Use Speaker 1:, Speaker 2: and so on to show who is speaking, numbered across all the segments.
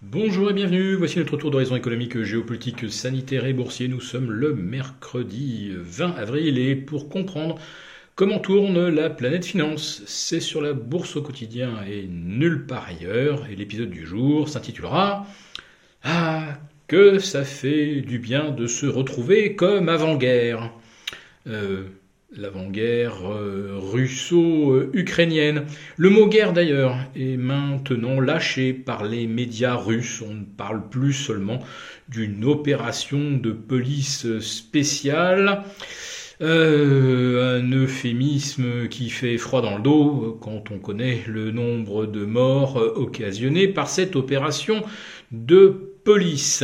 Speaker 1: Bonjour et bienvenue, voici notre tour d'horizon économique, géopolitique, sanitaire et boursier. Nous sommes le mercredi 20 avril et pour comprendre comment tourne la planète finance, c'est sur la bourse au quotidien et nulle part ailleurs. Et l'épisode du jour s'intitulera Ah, que ça fait du bien de se retrouver comme avant-guerre. Euh, l'avant-guerre euh, russo-ukrainienne. Le mot guerre d'ailleurs est maintenant lâché par les médias russes. On ne parle plus seulement d'une opération de police spéciale. Euh, un euphémisme qui fait froid dans le dos quand on connaît le nombre de morts occasionnés par cette opération de police.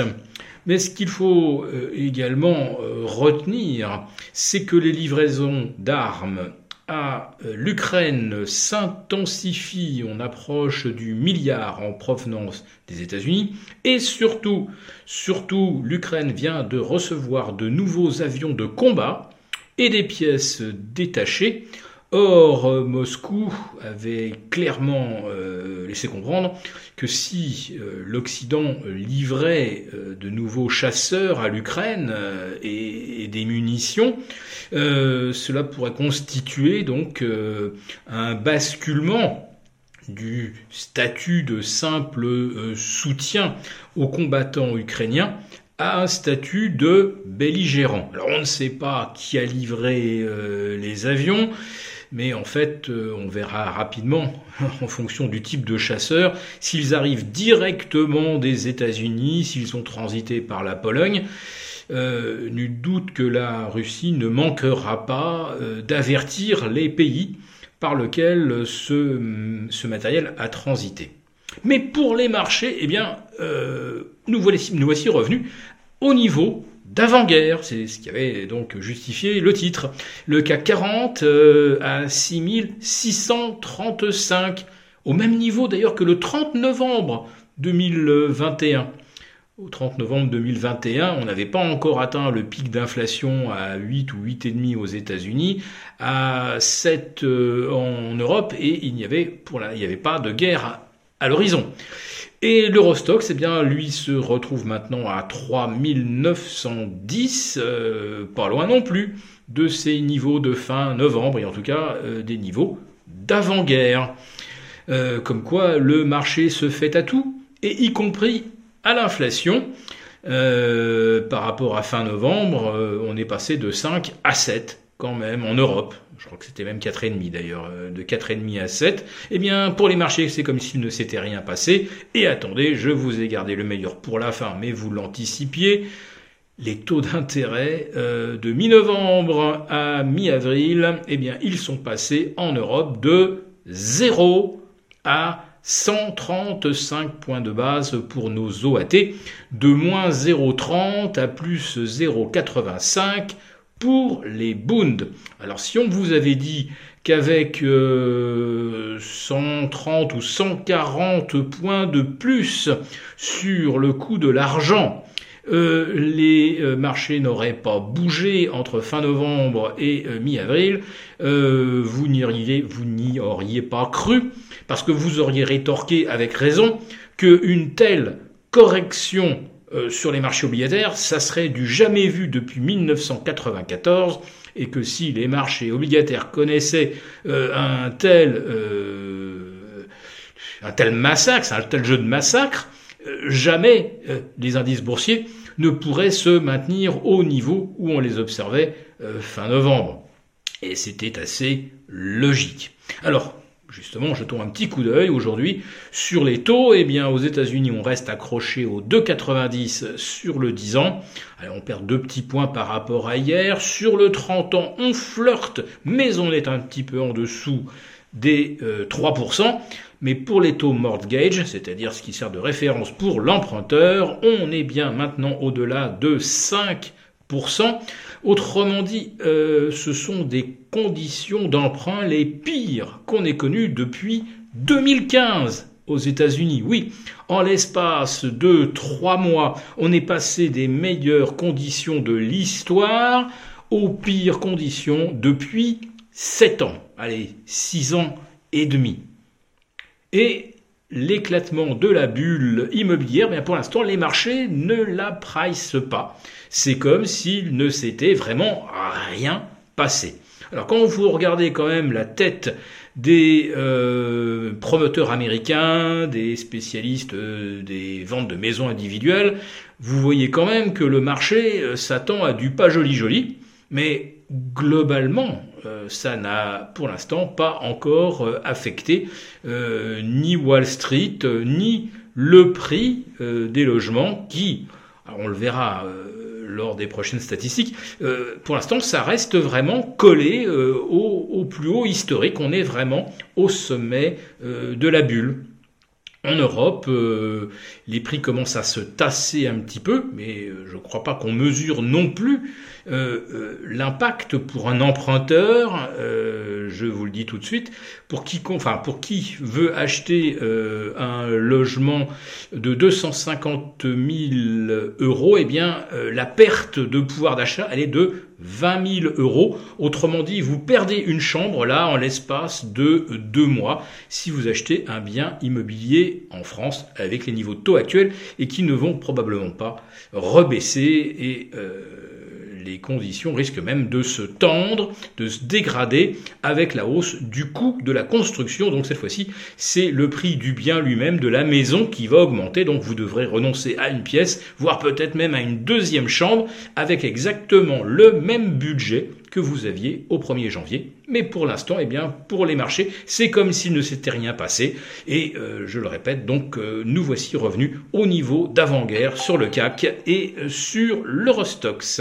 Speaker 1: Mais ce qu'il faut euh, également euh, retenir, c'est que les livraisons d'armes à euh, l'Ukraine s'intensifient, on approche du milliard en provenance des États-Unis, et surtout, surtout, l'Ukraine vient de recevoir de nouveaux avions de combat et des pièces détachées Or, euh, Moscou avait clairement euh, laissé comprendre que si euh, l'Occident livrait de nouveaux chasseurs à l'Ukraine et, des munitions, cela pourrait constituer donc un basculement du statut de simple soutien aux combattants ukrainiens à un statut de belligérant. Alors on ne sait pas qui a livré les avions, mais en fait, euh, on verra rapidement, en fonction du type de chasseur, s'ils arrivent directement des États-Unis, s'ils ont transité par la Pologne. Euh, nul doute que la Russie ne manquera pas euh, d'avertir les pays par lesquels ce, matériel a transité. Mais pour les marchés, eh bien, nous, voici, nous voici revenus au niveau d'avant-guerre. C'est ce qui avait donc justifié le titre. Le CAC 40 euh, à 6635, au même niveau d'ailleurs que le 30 novembre 2021. Au 30 novembre 2021, on n'avait pas encore atteint le pic d'inflation à 8 ou 8,5 aux États-Unis, à 7 euh, en Europe, et il n'y avait, pour il n'y avait pas de guerre à l'horizon. Et l'Eurostox, bien, lui se retrouve maintenant à 3910, euh, pas loin non plus de ses niveaux de fin novembre, et en tout cas euh, des niveaux d'avant-guerre. Euh, comme quoi le marché se fait à tout, et y compris à l'inflation. par rapport à fin novembre, on est passé de 5 à 7 quand même en Europe je crois que c'était même 4,5 d'ailleurs, euh, de 4,5 à 7, eh bien pour les marchés c'est comme s'il ne s'était rien passé. Et attendez, je vous ai gardé le meilleur pour la fin, mais vous l'anticipiez. Les taux d'intérêt euh, de mi-novembre à mi-avril, eh bien ils sont passés en Europe de 0 à 135 points de base pour nos OAT, de moins 0,30 à plus 0,85 pour les Bund. Alors si on vous avait dit qu'avec 130 euh, ou 140 points de plus sur le coût de l'argent, euh, les euh, marchés n'auraient pas bougé entre fin novembre et mi-avril, vous n'y vous n'y auriez pas cru, parce que vous auriez rétorqué avec raison qu'une telle correction euh, sur les marchés obligataires, ça serait du jamais vu depuis 1994 et que si les marchés obligataires connaissaient euh, un tel euh, un tel massacre, un tel jeu de massacre, jamais les indices boursiers ne pourraient se maintenir au niveau où on les observait fin novembre. Et c'était assez logique. Alors, Justement, jetons un petit coup d'œil aujourd'hui sur les taux. Eh bien, aux États-Unis, on reste accroché aux 2,90 sur le 10 ans. on perd deux petits points par rapport à hier. Sur le 30 ans, on flirte, mais on est un petit peu en dessous des 3%. Euh, mais pour les taux mortgage, c'est-à-dire ce qui sert de référence pour l'emprunteur, on est bien maintenant au-delà de 5%. Autrement dit, euh, ce sont des conditions d'emprunt les pires qu'on ait connues depuis 2015 aux États-Unis. Oui, en l'espace de trois mois, on est passé des meilleures conditions de l'histoire aux pires conditions depuis sept ans. Allez, six ans et demi. Et l'éclatement de la bulle immobilière, bien pour l'instant, les marchés ne la price pas. C'est comme s'il ne s'était vraiment rien passé. Alors quand vous regardez quand même la tête des euh, promoteurs américains, des spécialistes euh, des ventes de maisons individuelles, vous voyez quand même que le marché euh, s'attend à du pas joli joli, mais globalement, ça n'a pour l'instant pas encore affecté ni Wall Street, ni le prix des logements qui, on le verra lors des prochaines statistiques. Euh, pour l'instant, ça reste vraiment collé euh, au, plus haut historique. On est vraiment au sommet euh, de la bulle. En Europe, les prix commencent à se tasser un petit peu, mais je ne crois pas qu'on mesure non plus l'impact pour un emprunteur. je vous le dis tout de suite, pour qui, enfin, pour qui veut acheter un logement de 250 000 euros, eh bien, la perte de pouvoir d'achat, elle est de 20 000 euros. Autrement dit, vous perdez une chambre là en l'espace de deux mois si vous achetez un bien immobilier en France avec les niveaux de taux actuels et qui ne vont probablement pas rebaisser et euh, les conditions risquent même de se tendre, de se dégrader avec la hausse du coût de la construction. Donc cette fois-ci, c'est le prix du bien lui-même, de la maison qui va augmenter. Donc vous devrez renoncer à une pièce, voire peut-être même à une deuxième chambre avec exactement le même budget que vous aviez au 1er janvier. Mais pour l'instant, eh bien, pour les marchés, c'est comme s'il ne s'était rien passé. Et euh, je le répète, donc euh, nous voici revenus au niveau d'avant-guerre sur le CAC et euh, sur l'Eurostox.